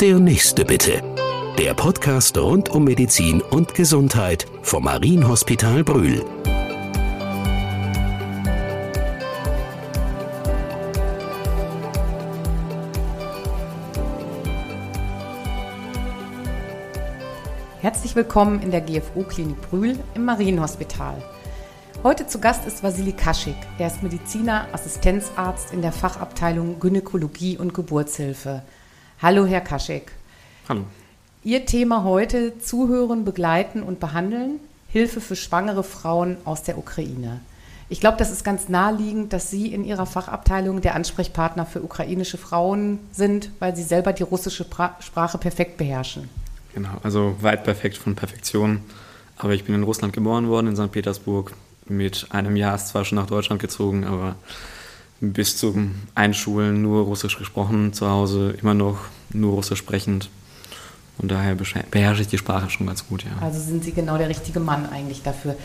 Der nächste bitte. Der Podcast rund um Medizin und Gesundheit vom Marienhospital Brühl. Herzlich willkommen in der GFO-Klinik Brühl im Marienhospital. Heute zu Gast ist Vasili Kaschik. Er ist Mediziner, Assistenzarzt in der Fachabteilung Gynäkologie und Geburtshilfe. Hallo, Herr Kaschik. Hallo. Ihr Thema heute: Zuhören, begleiten und behandeln. Hilfe für schwangere Frauen aus der Ukraine. Ich glaube, das ist ganz naheliegend, dass Sie in Ihrer Fachabteilung der Ansprechpartner für ukrainische Frauen sind, weil Sie selber die russische Sprache perfekt beherrschen. Genau, also weit perfekt von Perfektion. Aber ich bin in Russland geboren worden, in St. Petersburg, mit einem Jahr ist zwar schon nach Deutschland gezogen, aber bis zum Einschulen nur Russisch gesprochen, zu Hause immer noch nur Russisch sprechend. Und daher beherrsche ich die Sprache schon ganz gut, ja. Also sind Sie genau der richtige Mann eigentlich dafür.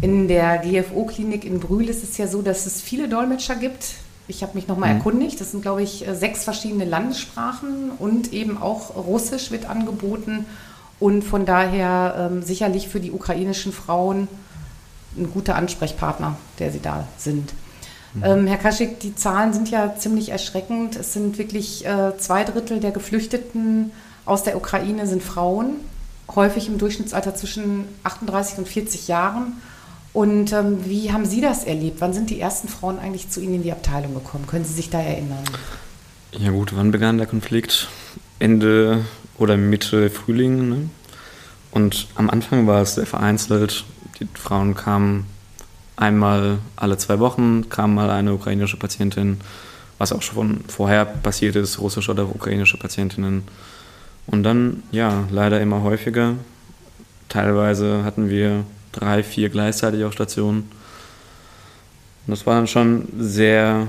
In der GFO-Klinik in Brühl ist es ja so, dass es viele Dolmetscher gibt. Ich habe mich nochmal mhm. erkundigt. Das sind, glaube ich, sechs verschiedene Landessprachen und eben auch Russisch wird angeboten. Und von daher ähm, sicherlich für die ukrainischen Frauen ein guter Ansprechpartner, der Sie da sind. Mhm. Ähm, Herr Kaschik, die Zahlen sind ja ziemlich erschreckend. Es sind wirklich äh, zwei Drittel der Geflüchteten aus der Ukraine sind Frauen, häufig im Durchschnittsalter zwischen 38 und 40 Jahren. Und ähm, wie haben Sie das erlebt? Wann sind die ersten Frauen eigentlich zu Ihnen in die Abteilung gekommen? Können Sie sich da erinnern? Ja gut, wann begann der Konflikt? Ende oder Mitte Frühling. Ne? Und am Anfang war es sehr vereinzelt. Die Frauen kamen einmal alle zwei Wochen, kam mal eine ukrainische Patientin, was auch schon vorher passiert ist, russische oder ukrainische Patientinnen. Und dann, ja, leider immer häufiger. Teilweise hatten wir drei, vier gleichzeitig auf Stationen. Und das war dann schon sehr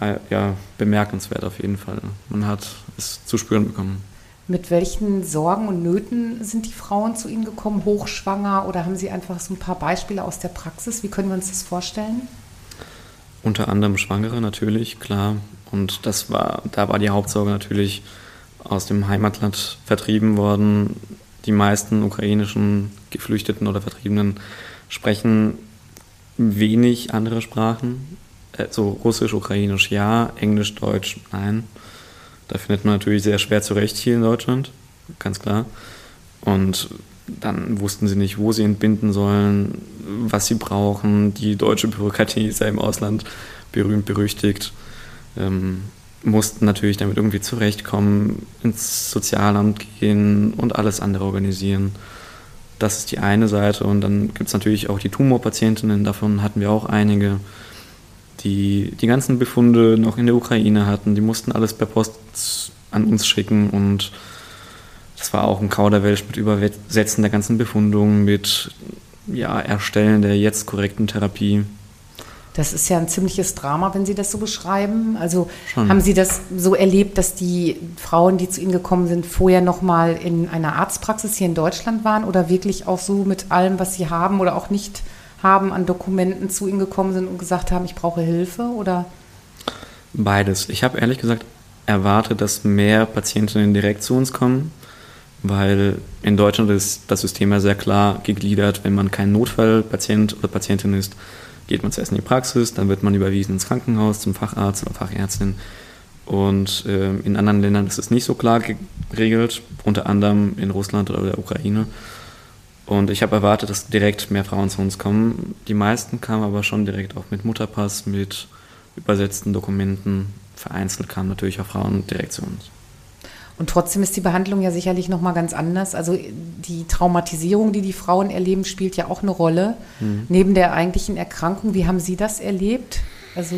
äh, ja, bemerkenswert auf jeden Fall. Man hat es zu spüren bekommen. Mit welchen Sorgen und Nöten sind die Frauen zu Ihnen gekommen, hochschwanger oder haben Sie einfach so ein paar Beispiele aus der Praxis? Wie können wir uns das vorstellen? Unter anderem Schwangere natürlich, klar. Und das war, da war die Hauptsorge natürlich aus dem Heimatland vertrieben worden. Die meisten ukrainischen Geflüchteten oder Vertriebenen sprechen wenig andere Sprachen. Also Russisch, Ukrainisch ja, Englisch, Deutsch nein. Da findet man natürlich sehr schwer zurecht hier in Deutschland, ganz klar. Und dann wussten sie nicht, wo sie entbinden sollen, was sie brauchen. Die deutsche Bürokratie ist ja im Ausland berühmt berüchtigt. Ähm, mussten natürlich damit irgendwie zurechtkommen, ins Sozialamt gehen und alles andere organisieren. Das ist die eine Seite. Und dann gibt es natürlich auch die Tumorpatientinnen, davon hatten wir auch einige die die ganzen Befunde noch in der Ukraine hatten. Die mussten alles per Post an uns schicken und das war auch ein Kauderwelsch mit Übersetzen der ganzen Befundungen, mit ja, Erstellen der jetzt korrekten Therapie. Das ist ja ein ziemliches Drama, wenn Sie das so beschreiben. Also Schon. haben Sie das so erlebt, dass die Frauen, die zu Ihnen gekommen sind, vorher noch mal in einer Arztpraxis hier in Deutschland waren oder wirklich auch so mit allem, was sie haben oder auch nicht haben, an Dokumenten zu Ihnen gekommen sind und gesagt haben, ich brauche Hilfe oder? Beides. Ich habe ehrlich gesagt erwartet, dass mehr Patientinnen direkt zu uns kommen, weil in Deutschland ist das System ja sehr klar gegliedert. Wenn man kein Notfallpatient oder Patientin ist, geht man zuerst in die Praxis, dann wird man überwiesen ins Krankenhaus zum Facharzt oder Fachärztin. Und äh, in anderen Ländern ist es nicht so klar geregelt, unter anderem in Russland oder der Ukraine. Und ich habe erwartet, dass direkt mehr Frauen zu uns kommen. Die meisten kamen aber schon direkt auch mit Mutterpass, mit übersetzten Dokumenten. Vereinzelt kamen natürlich auch Frauen direkt zu uns. Und trotzdem ist die Behandlung ja sicherlich noch mal ganz anders. Also die Traumatisierung, die die Frauen erleben, spielt ja auch eine Rolle. Mhm. Neben der eigentlichen Erkrankung, wie haben Sie das erlebt? Also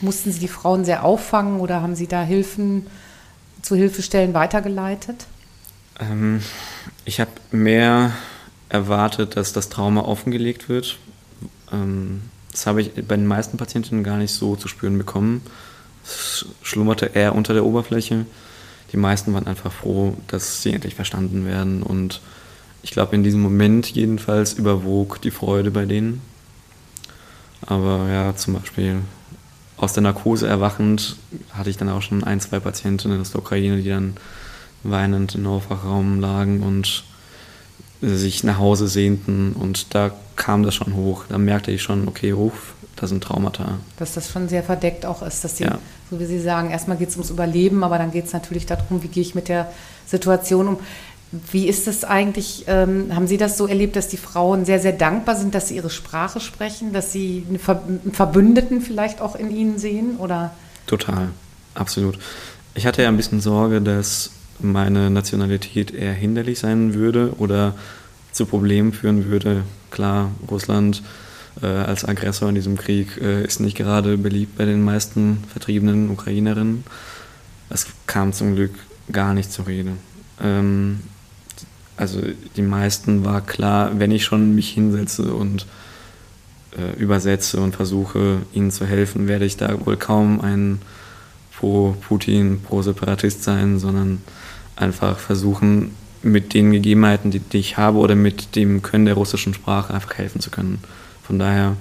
mussten Sie die Frauen sehr auffangen oder haben Sie da Hilfen zu Hilfestellen weitergeleitet? Ähm, ich habe mehr erwartet, dass das Trauma offengelegt wird. Ähm, das habe ich bei den meisten Patientinnen gar nicht so zu spüren bekommen. Es schlummerte eher unter der Oberfläche. Die meisten waren einfach froh, dass sie endlich verstanden werden. Und ich glaube, in diesem Moment jedenfalls überwog die Freude bei denen. Aber ja, zum Beispiel aus der Narkose erwachend hatte ich dann auch schon ein, zwei Patientinnen aus der Ukraine, die dann weinend im Aufwachraum lagen und sich nach Hause sehnten. Und da kam das schon hoch. Da merkte ich schon, okay, Ruf, das sind Traumata. Dass das schon sehr verdeckt auch ist, dass sie, ja. so wie Sie sagen, erstmal geht es ums Überleben, aber dann geht es natürlich darum, wie gehe ich mit der Situation um. Wie ist das eigentlich? Ähm, haben Sie das so erlebt, dass die Frauen sehr, sehr dankbar sind, dass sie ihre Sprache sprechen, dass sie einen Verbündeten vielleicht auch in ihnen sehen? Oder? Total, absolut. Ich hatte ja ein bisschen Sorge, dass meine Nationalität eher hinderlich sein würde oder zu Problemen führen würde. Klar, Russland äh, als Aggressor in diesem Krieg äh, ist nicht gerade beliebt bei den meisten vertriebenen Ukrainerinnen. Es kam zum Glück gar nicht zur Rede. Ähm, also die meisten war klar, wenn ich schon mich hinsetze und äh, übersetze und versuche, ihnen zu helfen, werde ich da wohl kaum ein pro Putin, pro Separatist sein, sondern einfach versuchen, mit den Gegebenheiten, die, die, ich habe oder mit dem Können der russischen Sprache einfach helfen zu können. Von daher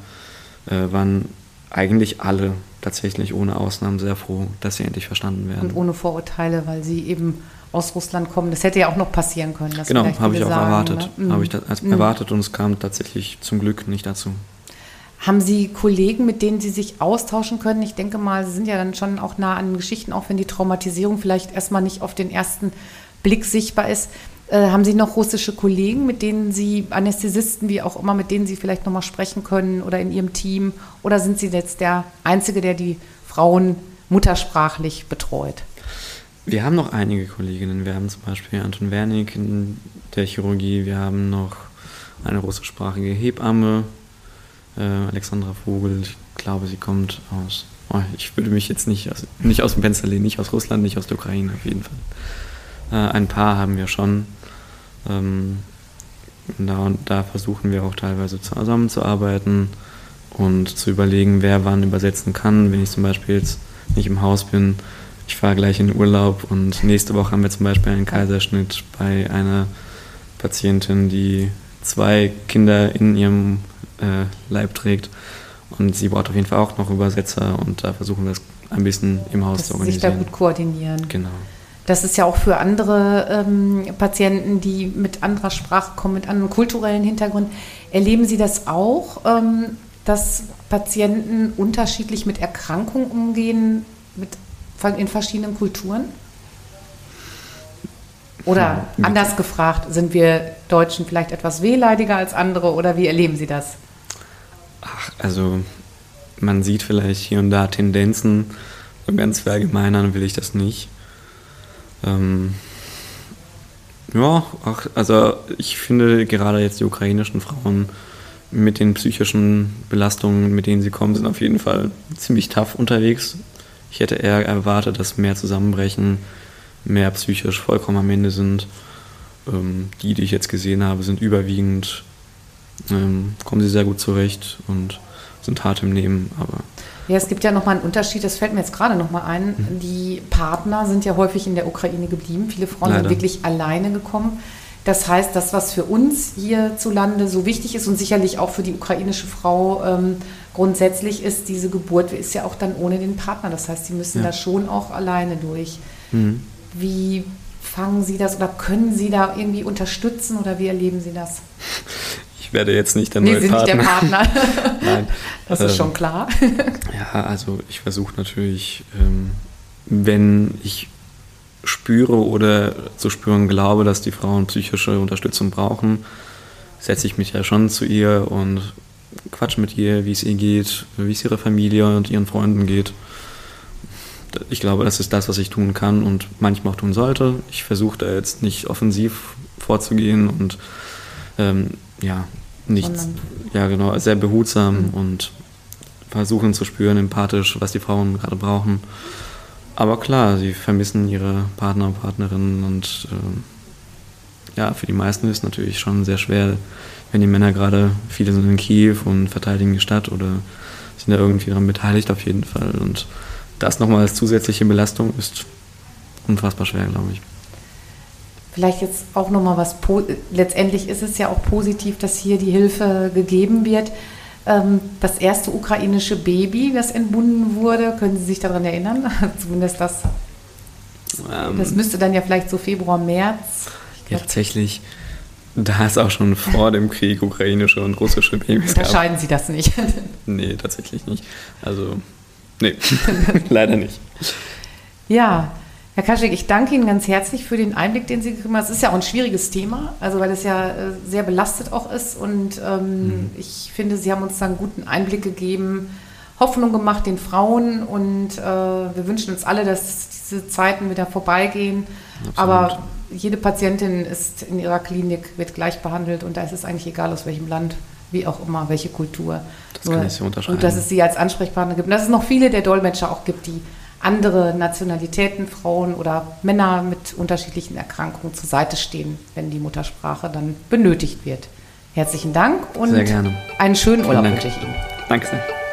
äh, waren eigentlich alle tatsächlich ohne Ausnahmen sehr froh, dass sie endlich verstanden werden. Und ohne Vorurteile, weil sie eben aus Russland kommen. Das hätte ja auch noch passieren können. genau, habe ich auch sagen, erwartet. Ne? Habe ich das mhm. erwartet und es kam tatsächlich zum Glück nicht dazu. Haben Sie Kollegen, mit denen Sie sich austauschen können? Ich denke mal, Sie sind ja dann schon auch nah an Geschichten, auch wenn die Traumatisierung vielleicht erstmal nicht auf den ersten Blick sichtbar ist. Äh, haben Sie noch russische Kollegen, mit denen Sie, Anästhesisten, wie auch immer, mit denen Sie vielleicht nochmal sprechen können oder in Ihrem Team? Oder sind Sie jetzt der Einzige, der die Frauen muttersprachlich betreut? Wir haben noch einige Kolleginnen. Wir haben zum Beispiel Anton Wernig in der Chirurgie. Wir haben noch eine russischsprachige Hebamme, äh, Alexandra Vogel, ich glaube, sie kommt aus, oh, ich würde mich jetzt nicht aus, nicht aus dem Fenster lehnen, nicht aus Russland, nicht aus der Ukraine auf jeden Fall. Äh, ein paar haben wir schon. Ähm, da, da versuchen wir auch teilweise zusammenzuarbeiten und zu überlegen, wer wann übersetzen kann. Wenn ich zum Beispiel jetzt nicht im Haus bin, ich fahre gleich in den Urlaub und nächste Woche haben wir zum Beispiel einen Kaiserschnitt bei einer Patientin, die zwei Kinder in ihrem äh, Leib trägt. Und sie braucht auf jeden Fall auch noch Übersetzer und da versuchen wir es ein bisschen im Haus Dass zu organisieren. Sich da gut koordinieren. Genau. Das ist ja auch für andere ähm, Patienten, die mit anderer Sprache kommen, mit einem kulturellen Hintergrund. Erleben Sie das auch, ähm, dass Patienten unterschiedlich mit Erkrankungen umgehen, mit, in verschiedenen Kulturen? Oder hm. anders gefragt, sind wir Deutschen vielleicht etwas wehleidiger als andere oder wie erleben Sie das? Also man sieht vielleicht hier und da Tendenzen. Ganz verallgemeinern will ich das nicht. Ähm, ja, ach, also ich finde gerade jetzt die ukrainischen Frauen mit den psychischen Belastungen, mit denen sie kommen, sind auf jeden Fall ziemlich tough unterwegs. Ich hätte eher erwartet, dass mehr zusammenbrechen, mehr psychisch vollkommen am Ende sind. Ähm, die, die ich jetzt gesehen habe, sind überwiegend ähm, kommen sie sehr gut zurecht und sind hart im Nehmen, aber ja, es gibt ja nochmal einen Unterschied, das fällt mir jetzt gerade nochmal ein. Mhm. Die Partner sind ja häufig in der Ukraine geblieben. Viele Frauen Leider. sind wirklich alleine gekommen. Das heißt, das, was für uns hierzulande so wichtig ist und sicherlich auch für die ukrainische Frau ähm, grundsätzlich ist, diese Geburt ist ja auch dann ohne den Partner. Das heißt, sie müssen ja. da schon auch alleine durch. Mhm. Wie fangen Sie das oder können Sie da irgendwie unterstützen oder wie erleben Sie das? Ich werde jetzt nicht der neue nee, Partner. nicht der Partner. Nein. Das ist ähm, schon klar. ja, also ich versuche natürlich, ähm, wenn ich spüre oder zu spüren glaube, dass die Frauen psychische Unterstützung brauchen, setze ich mich ja schon zu ihr und quatsch mit ihr, wie es ihr geht, wie es ihrer Familie und ihren Freunden geht. Ich glaube, das ist das, was ich tun kann und manchmal auch tun sollte. Ich versuche da jetzt nicht offensiv vorzugehen und ähm, ja, nicht, ja genau, sehr behutsam mhm. und versuchen zu spüren, empathisch, was die Frauen gerade brauchen. Aber klar, sie vermissen ihre Partner und Partnerinnen und äh, ja, für die meisten ist es natürlich schon sehr schwer, wenn die Männer gerade, viele sind in Kiew und verteidigen die Stadt oder sind da irgendwie daran beteiligt auf jeden Fall. Und das nochmal als zusätzliche Belastung ist unfassbar schwer, glaube ich vielleicht jetzt auch nochmal was, letztendlich ist es ja auch positiv, dass hier die Hilfe gegeben wird. Ähm, das erste ukrainische Baby, das entbunden wurde, können Sie sich daran erinnern? Zumindest das Ähm, das müsste dann ja vielleicht so Februar, März. Ja, tatsächlich. Da es auch schon vor dem Krieg ukrainische und russische Babys gab. Unterscheiden Sie das nicht? nee, tatsächlich nicht. Also, nee, leider nicht. Ja, Herr Kaschik, ich danke Ihnen ganz herzlich für den Einblick, den Sie gegeben haben. Es ist ja auch ein schwieriges Thema, also weil es ja äh, sehr belastet auch ist. Und ähm, mhm. ich finde, Sie haben uns da einen guten Einblick gegeben, Hoffnung gemacht den Frauen. Und äh, wir wünschen uns alle, dass diese Zeiten wieder vorbeigehen. Absolut. Aber jede Patientin ist in ihrer Klinik, wird gleich behandelt und da ist es eigentlich egal, aus welchem Land, wie auch immer, welche Kultur. Das Nur, kann ich so unterschreiben. Und dass es sie als Ansprechpartner gibt. Und dass es noch viele der Dolmetscher auch gibt, die andere Nationalitäten, Frauen oder Männer mit unterschiedlichen Erkrankungen zur Seite stehen, wenn die Muttersprache dann benötigt wird. Herzlichen Dank und einen schönen Urlaub wünsche ich Ihnen. Danke sehr.